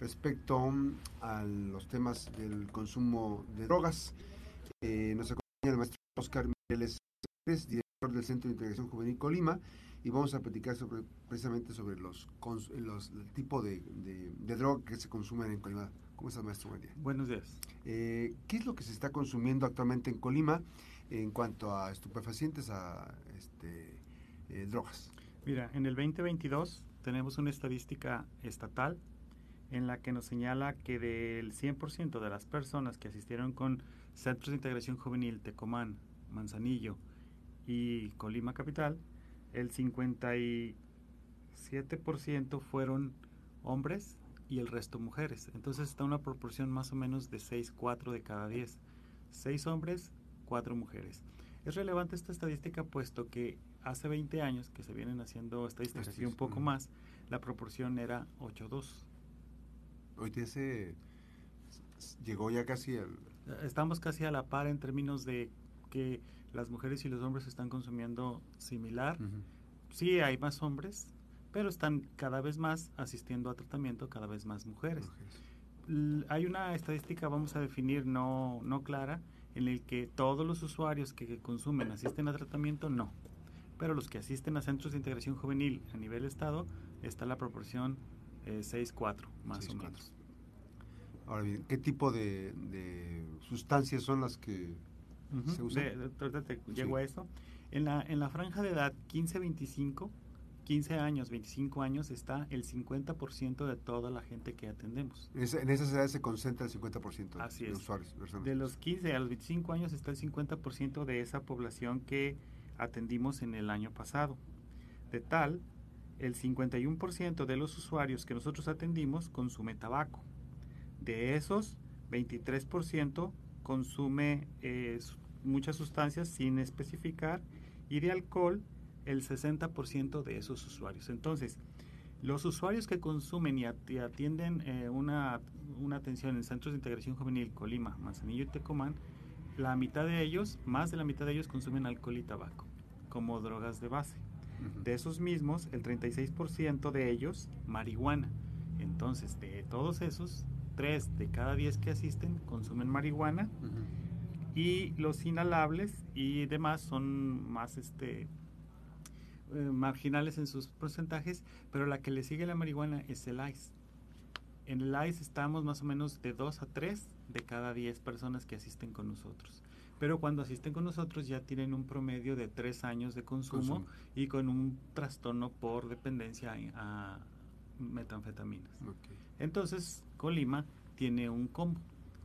respecto a los temas del consumo de drogas. Eh, nos acompaña el maestro Oscar Mireles, director del Centro de Integración Juvenil Colima, y vamos a platicar sobre, precisamente sobre los, los el tipo de, de, droga que se consumen en Colima. ¿Cómo estás, maestro? Buen día. Buenos días. Eh, ¿Qué es lo que se está consumiendo actualmente en Colima en cuanto a estupefacientes, a este, eh, drogas? Mira, en el 2022 tenemos una estadística estatal en la que nos señala que del 100% de las personas que asistieron con Centros de Integración Juvenil Tecomán, Manzanillo y Colima Capital, el 57% fueron hombres y el resto mujeres. Entonces está una proporción más o menos de 6, 4 de cada 10. 6 hombres, 4 mujeres. Es relevante esta estadística puesto que hace 20 años que se vienen haciendo estadísticas y un poco más, la proporción era 8-2. Hoy se llegó ya casi al... Estamos casi a la par en términos de que las mujeres y los hombres están consumiendo similar. Sí, hay más hombres, pero están cada vez más asistiendo a tratamiento, cada vez más mujeres. Hay una estadística, vamos a definir, no, no clara, en el que todos los usuarios que consumen asisten a tratamiento, no. Pero los que asisten a centros de integración juvenil a nivel estado, está la proporción 6-4, eh, más o menos. Ahora bien, ¿qué tipo de, sustancias son las que se usan? llego a esto. En la, en la franja de edad 15-25, 15 años, 25 años, está el 50% de toda la gente que atendemos. en esas edades se concentra el 50% Así de es. usuarios. De los 15 a los 25 años está el 50% de esa población que atendimos en el año pasado. De tal, el 51% de los usuarios que nosotros atendimos consume tabaco. De esos, 23% consume eh, muchas sustancias sin especificar y de alcohol el 60% de esos usuarios. Entonces, los usuarios que consumen y atienden eh, una, una, atención en centros de integración juvenil Colima, Manzanillo y Tecomán, la mitad de ellos, más de la mitad de ellos consumen alcohol y tabaco como drogas de base. De esos mismos, el 36% de ellos, marihuana. Entonces, de todos esos, 3 de cada 10 que asisten consumen marihuana y los inhalables y demás son más este eh, marginales en sus porcentajes, pero la que le sigue la marihuana es el ICE. En el ICE estamos más o menos de 2 a 3 de cada 10 personas que asisten con nosotros. Pero cuando asisten con nosotros ya tienen un promedio de 3 años de consumo, y con un trastorno por dependencia a, metanfetaminas. Entonces, Colima tiene un combo,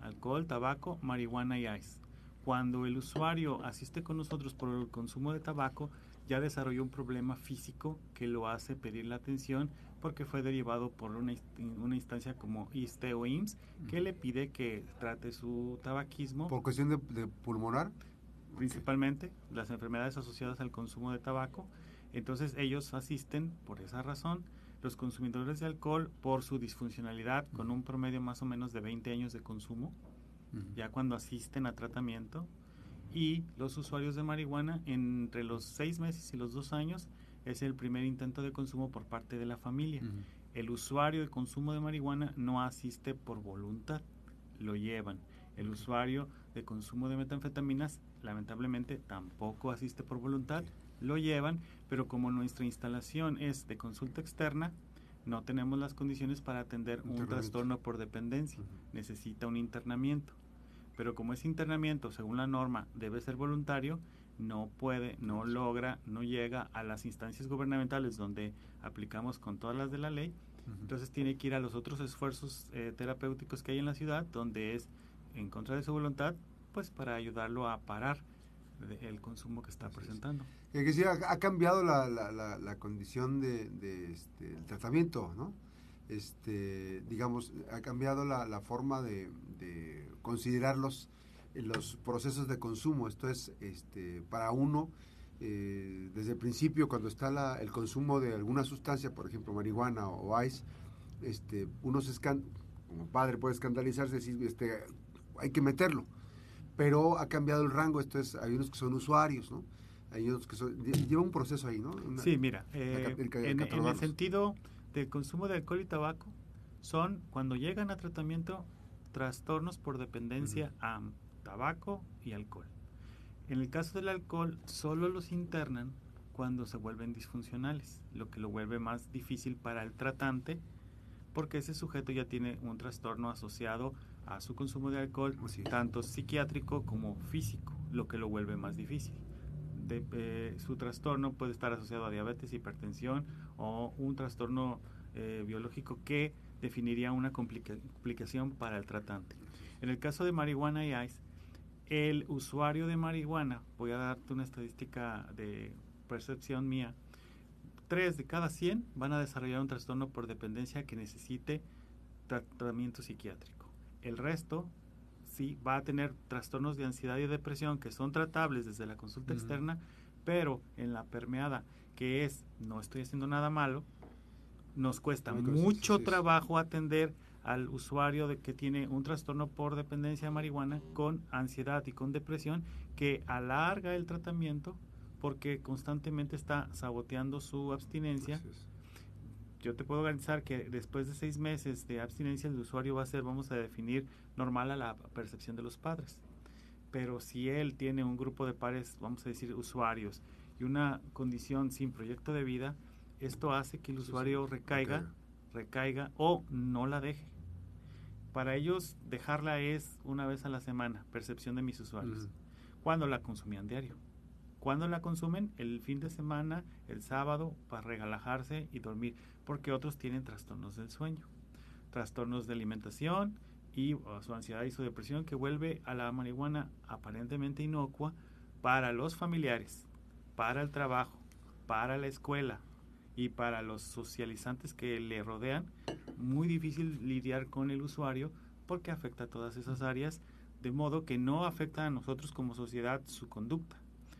alcohol, tabaco, marihuana y ice. Cuando el usuario asiste con nosotros por el consumo de tabaco, ya desarrolló un problema físico que lo hace pedir la atención porque fue derivado por una, una instancia como ISTE o IMSS que le pide que trate su tabaquismo. ¿Por cuestión de, pulmonar? Principalmente las enfermedades asociadas al consumo de tabaco. Entonces ellos asisten por esa razón. Los consumidores de alcohol por su disfuncionalidad con un promedio más o menos de 20 años de consumo, ya cuando asisten a tratamiento y los usuarios de marihuana entre los seis meses y los dos años es el primer intento de consumo por parte de la familia. El usuario de consumo de marihuana no asiste por voluntad, lo llevan. El usuario de consumo de metanfetaminas lamentablemente tampoco asiste por voluntad, lo llevan, pero como nuestra instalación es de consulta externa, no tenemos las condiciones para atender un trastorno por dependencia, necesita un internamiento. Pero como ese internamiento, según la norma, debe ser voluntario, no puede, no logra, no llega a las instancias gubernamentales donde aplicamos con todas las de la ley, entonces tiene que ir a los otros esfuerzos eh, terapéuticos que hay en la ciudad, donde es en contra de su voluntad, pues para ayudarlo a parar el consumo que está presentando. Es. decir, ha, cambiado la, la, la, condición de, de este, el tratamiento, ¿no? Este, digamos, ha cambiado la, forma de, considerar los, los procesos de consumo. Esto es, este, para uno, eh, desde el principio, cuando está el consumo de alguna sustancia, por ejemplo, marihuana o, ice, este, uno se como padre puede escandalizarse y decir, este, hay que meterlo. Pero ha cambiado el rango, esto es, hay unos que son usuarios, ¿no? Hay otros que son, lleva un proceso ahí, ¿no? sí, mira, eh, en, el sentido del consumo de alcohol y tabaco, son cuando llegan a tratamiento trastornos por dependencia a tabaco y alcohol. En el caso del alcohol, solo los internan cuando se vuelven disfuncionales, lo que lo vuelve más difícil para el tratante porque ese sujeto ya tiene un trastorno asociado a su consumo de alcohol, tanto psiquiátrico como físico, lo que lo vuelve más difícil. Eh, su trastorno puede estar asociado a diabetes, hipertensión o un trastorno eh, biológico que definiría una complicación para el tratante. En el caso de marihuana y ice, el usuario de marihuana, voy a darte una estadística de percepción mía, 3 de cada 100 van a desarrollar un trastorno por dependencia que necesite tratamiento psiquiátrico. El resto sí va a tener trastornos de ansiedad y depresión que son tratables desde la consulta externa, pero en la permeada, que es no estoy haciendo nada malo, nos cuesta mucho trabajo atender al usuario de que tiene un trastorno por dependencia de marihuana con ansiedad y con depresión que alarga el tratamiento porque constantemente está saboteando su abstinencia. Yo te puedo garantizar que después de seis meses de abstinencia el usuario va a ser, vamos a definir, normal a la percepción de los padres. Pero si él tiene un grupo de pares, vamos a decir, usuarios, y una condición sin proyecto de vida, esto hace que el usuario recaiga, recaiga o no la deje. Para ellos, dejarla es una vez a la semana, percepción de mis usuarios, cuando la consumían diario. ¿Cuándo la consumen? El fin de semana, el sábado, para relajarse y dormir, porque otros tienen trastornos del sueño, trastornos de alimentación y su ansiedad y su depresión que vuelve a la marihuana aparentemente inocua para los familiares, para el trabajo, para la escuela y para los socializantes que le rodean, muy difícil lidiar con el usuario porque afecta a todas esas áreas, de modo que no afecta a nosotros como sociedad su conducta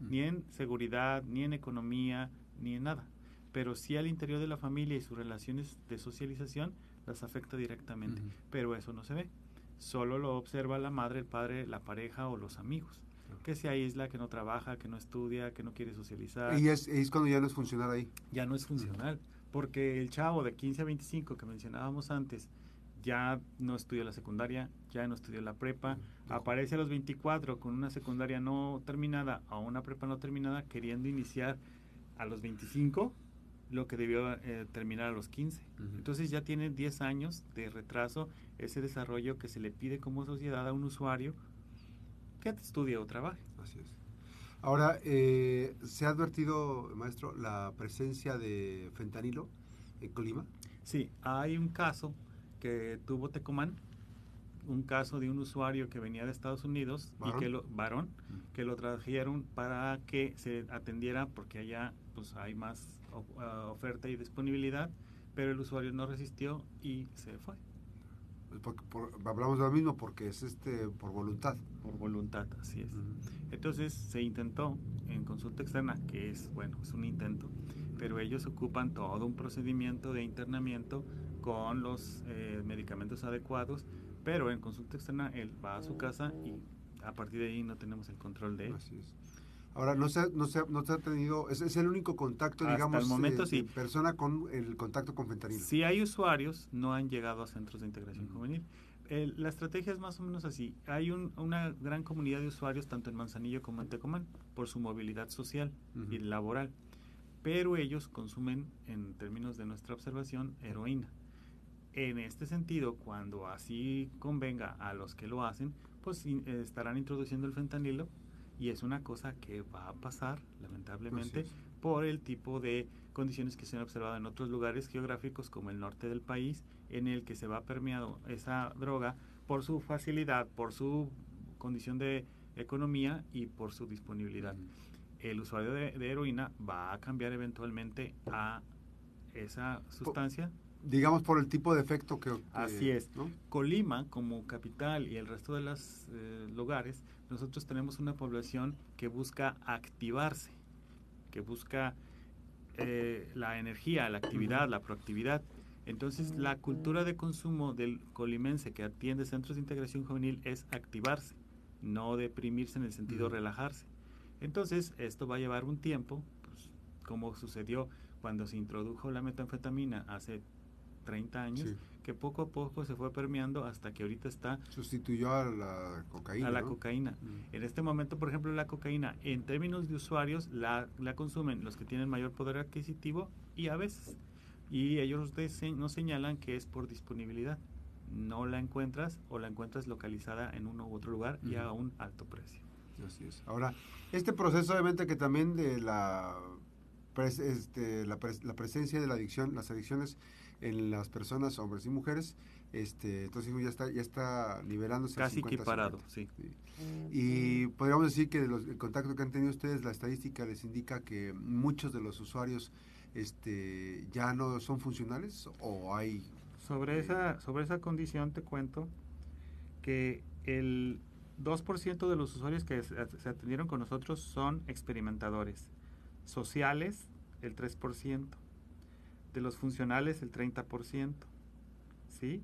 ni en seguridad, ni en economía, ni en nada. Pero sí al interior de la familia y sus relaciones de socialización las afecta directamente. Pero eso no se ve. Solo lo observa la madre, el padre, la pareja o los amigos. Que se aísla, que no trabaja, que no estudia, que no quiere socializar. Y es, es cuando ya no es funcional ahí. Ya no es funcional. Porque el chavo de 15 a 25 que mencionábamos antes, ya no estudió la secundaria, ya no estudió la prepa, aparece a los 24 con una secundaria no terminada o una prepa no terminada, queriendo iniciar a los 25 lo que debió eh, terminar a los 15. Entonces ya tiene 10 años de retraso ese desarrollo que se le pide como sociedad a un usuario que estudie o trabaje. Así es. Ahora, eh, ¿se ha advertido, maestro, la presencia de fentanilo en Colima? Sí, hay un caso que tuvo Tecomán, un caso de un usuario que venía de Estados Unidos y que lo varón mm. que lo trajeron para que se atendiera porque allá pues hay más ah, oferta y disponibilidad, pero el usuario no resistió y se fue. Pues hablamos de lo mismo porque es este por voluntad. Por voluntad, así es. Entonces se intentó en consulta externa, que es bueno, es un intento, pero ellos ocupan todo un procedimiento de internamiento con los eh, medicamentos adecuados, pero en consulta externa él va a su casa y a partir de ahí no tenemos el control de él. Así es. Ahora, no se, no se, no se ha tenido, es, es, el único contacto, digamos, momento, eh, persona con el contacto con fentanilo. Si hay usuarios, no han llegado a centros de integración juvenil. La estrategia es más o menos así. Hay una gran comunidad de usuarios, tanto en Manzanillo como en Tecomán, por su movilidad social y laboral. Pero ellos consumen, en términos de nuestra observación, heroína. En este sentido, cuando así convenga a los que lo hacen, pues estarán introduciendo el fentanilo y es una cosa que va a pasar, lamentablemente, por el tipo de condiciones que se han observado en otros lugares geográficos como el norte del país, en el que se va permeado esa droga por su facilidad, por su condición de economía y por su disponibilidad. El usuario de, de heroína va a cambiar eventualmente a esa sustancia digamos por el tipo de efecto que... Así es. Colima, como capital y el resto de los eh, lugares, nosotros tenemos una población que busca activarse, que busca eh, la energía, la actividad, la proactividad. Entonces, la cultura de consumo del colimense que atiende centros de integración juvenil es activarse, no deprimirse en el sentido de relajarse. Entonces, esto va a llevar un tiempo, pues, como sucedió cuando se introdujo la metanfetamina hace 30 años, que poco a poco se fue permeando hasta que ahorita está... Sustituyó a la cocaína. A la cocaína. Mm. En este momento, por ejemplo, la cocaína, en términos de usuarios, la, la consumen los que tienen mayor poder adquisitivo y a veces. Y ellos nos señalan que es por disponibilidad. No la encuentras o la encuentras localizada en uno u otro lugar y a un alto precio. Así es. Ahora, este proceso obviamente que también de la, este, la, la presencia de la adicción, las adicciones en las personas, hombres y mujeres, este, entonces ya está, ya está nivelándose. Casi equiparado, sí. Y podríamos decir que el contacto que han tenido ustedes, la estadística les indica que muchos de los usuarios este, ya no son funcionales o hay... Sobre, eh, esa, sobre esa condición te cuento que el 2% de los usuarios que se atendieron con nosotros son experimentadores. Sociales, el 3% de los funcionales el 30%, ¿sí?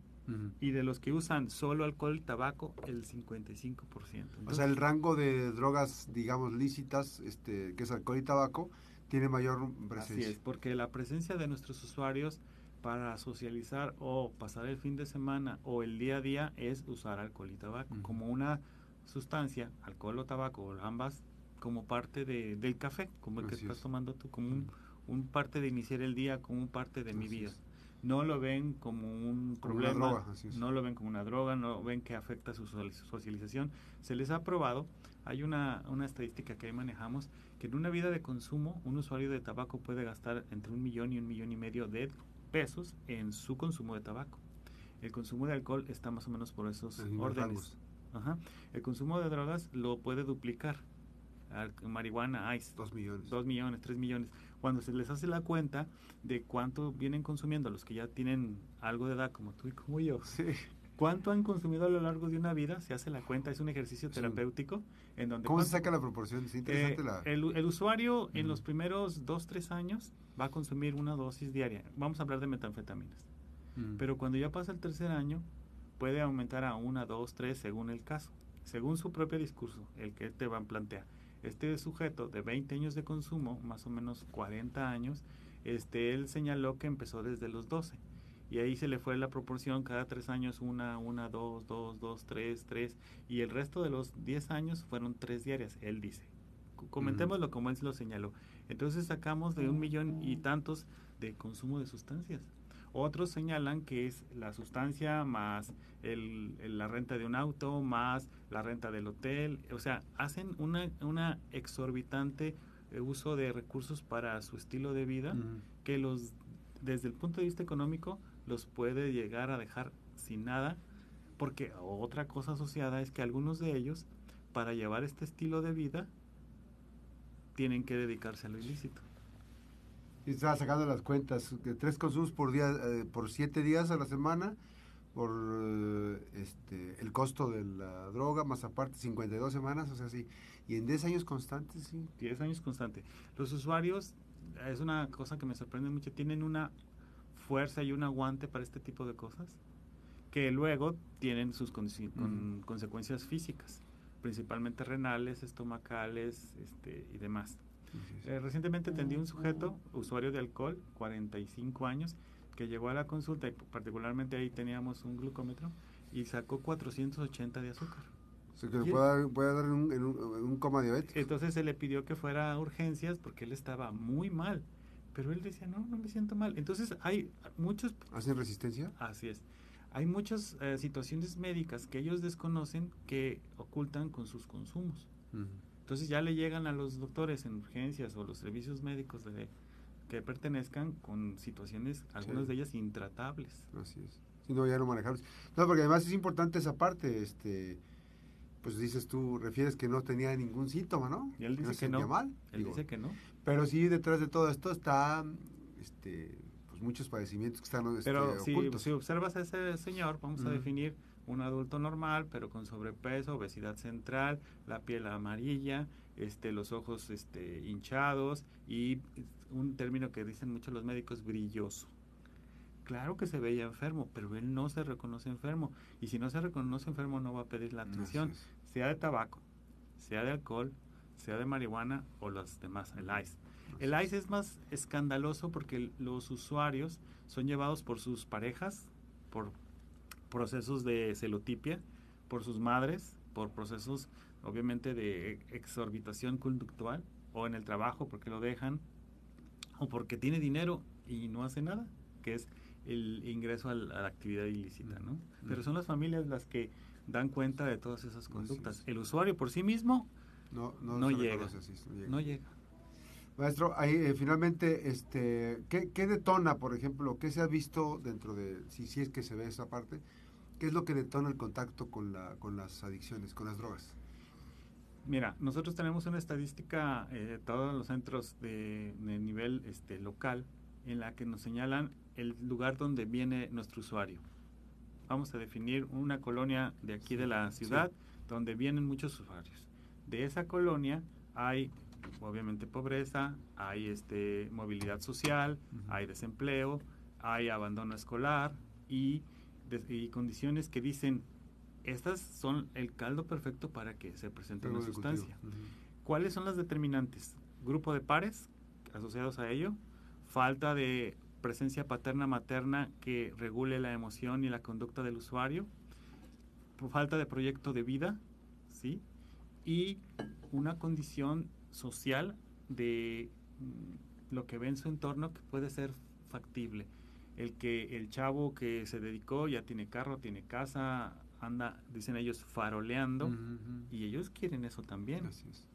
Y de los que usan solo alcohol y tabaco, el 55%. o sea, el rango de drogas, digamos, lícitas, este, que es alcohol y tabaco, tiene mayor presencia. Así es, porque la presencia de nuestros usuarios para socializar o pasar el fin de semana o el día a día es usar alcohol y tabaco como una sustancia, alcohol o tabaco, ambas como parte de, del café, como el que estás tomando tú, como un un parte de iniciar el día como un parte de mi vida. No lo ven como un problema, no lo ven como una droga, no ven que afecta su socialización. Se les ha probado, hay una, una estadística que ahí manejamos, que en una vida de consumo un usuario de tabaco puede gastar entre un millón y un millón y medio de pesos en su consumo de tabaco. El consumo de alcohol está más o menos por esos órdenes. El consumo de drogas lo puede duplicar. Marihuana, ice. Dos millones. Dos millones, tres millones cuando se les hace la cuenta de cuánto vienen consumiendo los que ya tienen algo de edad, como tú y como yo, cuánto han consumido a lo largo de una vida, se hace la cuenta, es un ejercicio terapéutico. En donde ¿Cómo se saca la proporción? Es interesante eh, el, usuario en los primeros dos, tres años va a consumir una dosis diaria. Vamos a hablar de metanfetaminas. Pero cuando ya pasa el tercer año, puede aumentar a una, dos, tres, según el caso, según su propio discurso, el que te van a plantear este sujeto de 20 años de consumo, más o menos 40 años, este, él señaló que empezó desde los 12. Y ahí se le fue la proporción, cada tres años una, una, dos, dos, dos, tres, tres. Y el resto de los 10 años fueron tres diarias, él dice. Comentémoslo como él lo señaló. Entonces sacamos de un millón y tantos de consumo de sustancias. Otros señalan que es la sustancia más la renta de un auto, más la renta del hotel. O sea, hacen una, una exorbitante eh, uso de recursos para su estilo de vida que los, desde el punto de vista económico, los puede llegar a dejar sin nada. Porque otra cosa asociada es que algunos de ellos, para llevar este estilo de vida, tienen que dedicarse a lo ilícito. Y estaba sacando las cuentas, de tres consumos por día, eh, por siete días a la semana, por eh, este, el costo de la droga, más aparte 52 semanas, o sea, sí. Y en 10 años constantes, sí. 10 años constantes. Los usuarios, es una cosa que me sorprende mucho, tienen una fuerza y un aguante para este tipo de cosas que luego tienen sus consecuencias físicas, principalmente renales, estomacales este, y demás. Eh, recientemente atendí un sujeto, usuario de alcohol, 45 años, que llegó a la consulta y particularmente ahí teníamos un glucómetro y sacó 480 de azúcar. O sea, que puede, dar un, un, coma diabético. Entonces se le pidió que fuera a urgencias porque él estaba muy mal. Pero él decía, no, no me siento mal. Entonces hay muchos... ¿Hacen resistencia? Así es. Hay muchas eh, situaciones médicas que ellos desconocen que ocultan con sus consumos. Entonces ya le llegan a los doctores en urgencias o los servicios médicos de, que pertenezcan con situaciones, algunas de ellas intratables. Así es. Si no, ya no manejables. No, porque además es importante esa parte, este pues dices tú, refieres que no tenía ningún síntoma, ¿no? Y él dice que no. Mal, él dice que no. Pero sí, detrás de todo esto está, este, pues muchos padecimientos que están este, Pero si, si, observas a ese señor, vamos a definir un adulto normal, pero con sobrepeso, obesidad central, la piel amarilla, este, los ojos este, hinchados y un término que dicen muchos los médicos, brilloso. Claro que se veía enfermo, pero él no se reconoce enfermo. Y si no se reconoce enfermo, no va a pedir la atención, sea de tabaco, sea de alcohol, sea de marihuana o los demás, el ICE. El ICE es más escandaloso porque los usuarios son llevados por sus parejas, por procesos de celotipia, por sus madres, por procesos obviamente de exorbitación conductual o en el trabajo porque lo dejan o porque tiene dinero y no hace nada, que es el ingreso a la, actividad ilícita, ¿no? Pero son las familias las que dan cuenta de todas esas conductas. El usuario por sí mismo no, no, llega, no, llega, Maestro, ahí eh, finalmente, este, ¿qué, detona, por ejemplo, qué se ha visto dentro de, si, si es que se ve esa parte, qué es lo que detona el contacto con, la, con las adicciones, con las drogas? Mira, nosotros tenemos una estadística de eh, todos los centros de, de, nivel este, local en la que nos señalan el lugar donde viene nuestro usuario. Vamos a definir una colonia de aquí de la ciudad donde vienen muchos usuarios. De esa colonia hay obviamente pobreza, hay este movilidad social, hay desempleo, hay abandono escolar y, condiciones que dicen estas son el caldo perfecto para que se presente una sustancia. ¿Cuáles son las determinantes? Grupo de pares asociados a ello, falta de presencia paterna materna que regule la emoción y la conducta del usuario, falta de proyecto de vida, ¿sí? Y una condición social de mm, lo que ve en su entorno que puede ser factible. El que el chavo que se dedicó ya tiene carro, tiene casa, anda, dicen ellos, faroleando y ellos quieren eso también,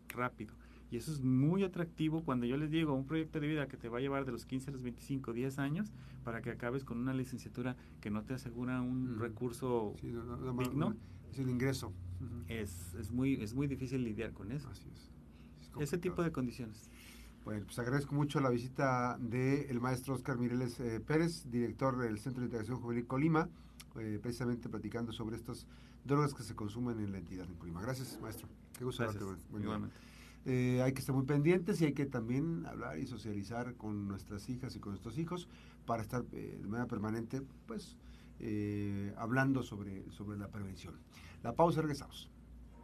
rápido. Y eso es muy atractivo cuando yo les digo un proyecto de vida que te va a llevar de los 15 a los 25, 10 años para que acabes con una licenciatura que no te asegura un recurso digno. Es el ingreso. es, es, muy, es muy difícil lidiar con eso. Así es. Ese tipo de condiciones. Bueno, pues agradezco mucho la visita del maestro Oscar Mireles eh, Pérez, director del Centro de Integración Juvenil Colima, eh, precisamente platicando sobre estas drogas que se consumen en la entidad de Colima. Gracias, maestro. Qué gusto Gracias. Igualmente. Eh, hay que estar muy pendientes y hay que también hablar y socializar con nuestras hijas y con nuestros hijos para estar de manera permanente, pues, hablando sobre, sobre la prevención. La pausa, regresamos.